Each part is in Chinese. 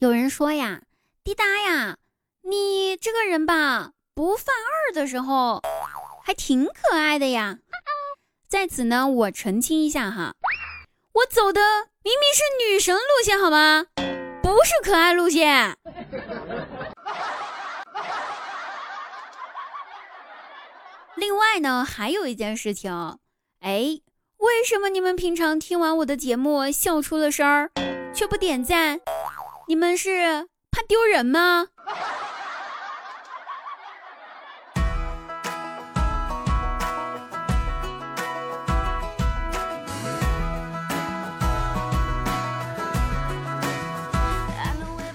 有人说呀，滴答呀，你这个人吧，不犯二的时候还挺可爱的呀。在此呢，我澄清一下哈，我走的明明是女神路线，好吗？不是可爱路线。另外呢，还有一件事情，哎，为什么你们平常听完我的节目笑出了声儿，却不点赞？你们是怕丢人吗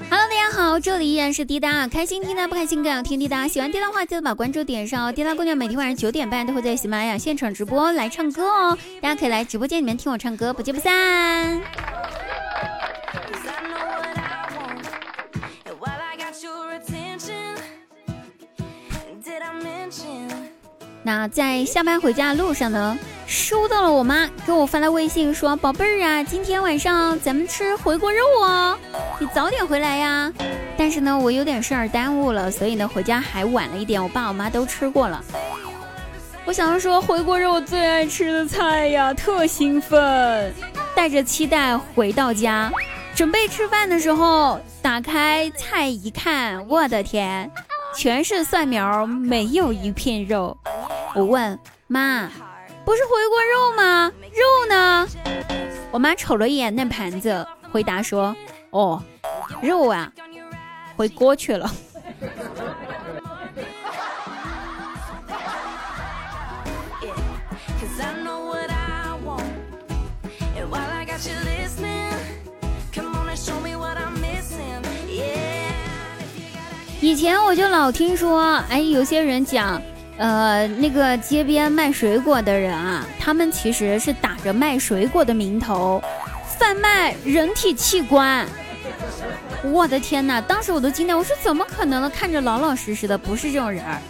？Hello，大家好，这里依然是滴答，开心滴答不开心更要听滴答。喜欢滴答的话，记得把关注点上哦。滴答姑娘每天晚上九点半都会在喜马拉雅现场直播来唱歌哦，大家可以来直播间里面听我唱歌，不见不散。那在下班回家的路上呢，收到了我妈给我发来微信说：“宝贝儿啊，今天晚上咱们吃回锅肉哦，你早点回来呀。”但是呢，我有点事儿耽误了，所以呢，回家还晚了一点。我爸我妈都吃过了。我想着说回锅肉我最爱吃的菜呀，特兴奋，带着期待回到家，准备吃饭的时候，打开菜一看，我的天，全是蒜苗，没有一片肉。我问妈：“不是回锅肉吗？肉呢？”我妈瞅了一眼那盘子，回答说：“哦，肉啊，回锅去了。”以前我就老听说，哎，有些人讲。呃，那个街边卖水果的人啊，他们其实是打着卖水果的名头，贩卖人体器官。我的天哪！当时我都惊呆，我说怎么可能呢？看着老老实实的，不是这种人儿。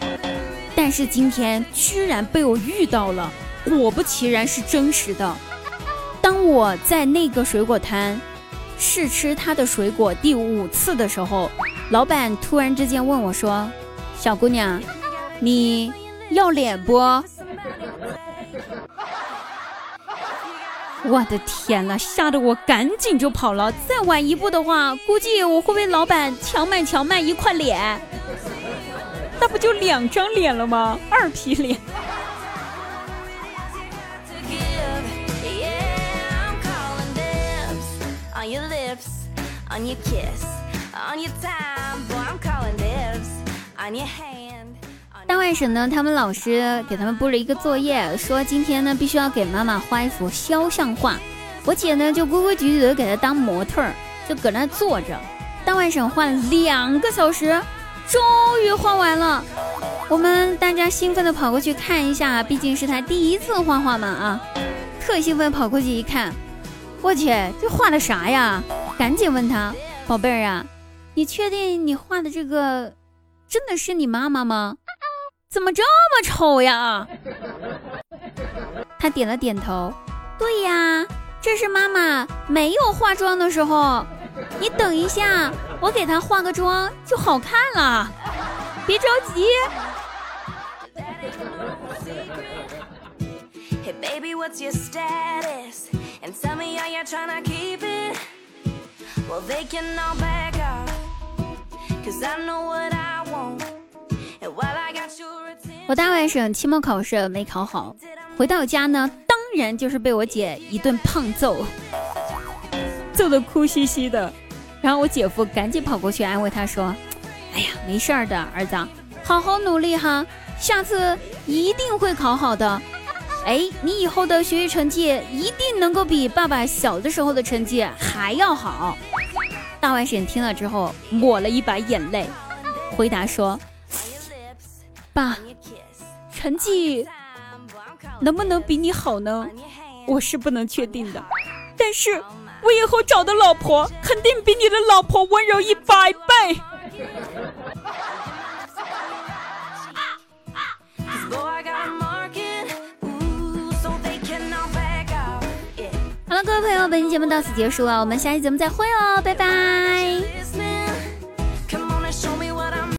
但是今天居然被我遇到了，果不其然是真实的。当我在那个水果摊试吃他的水果第五次的时候，老板突然之间问我说：“小姑娘。”你要脸不？我的天呐，吓得我赶紧就跑了。再晚一步的话，估计我会被老板强买强卖一块脸。那不就两张脸了吗？二皮脸。Your lips on your kiss on your time，我 am calling lives on your hand 大外甥呢？他们老师给他们布了一个作业，说今天呢必须要给妈妈画一幅肖像画。我姐呢就规规矩矩的给他当模特儿，就搁那坐着。大外甥画了两个小时，终于画完了。我们大家兴奋的跑过去看一下，毕竟是他第一次画画嘛啊！特兴奋跑过去一看，我去，这画的啥呀？赶紧问他，宝贝儿啊，你确定你画的这个真的是你妈妈吗？怎么这么丑呀？他点了点头。对呀，这是妈妈没有化妆的时候。你等一下，我给她化个妆就好看了。别着急。我大外甥期末考试没考好，回到家呢，当然就是被我姐一顿胖揍，揍得哭兮兮的。然后我姐夫赶紧跑过去安慰他说：“哎呀，没事儿的，儿子，好好努力哈，下次一定会考好的。哎，你以后的学习成绩一定能够比爸爸小的时候的成绩还要好。”大外甥听了之后抹了一把眼泪，回答说：“爸。”成绩能不能比你好呢？我是不能确定的，但是我以后找的老婆肯定比你的老婆温柔一百倍。各位朋友，本期节目到此结束啊，我们下期节目再会哦，拜拜。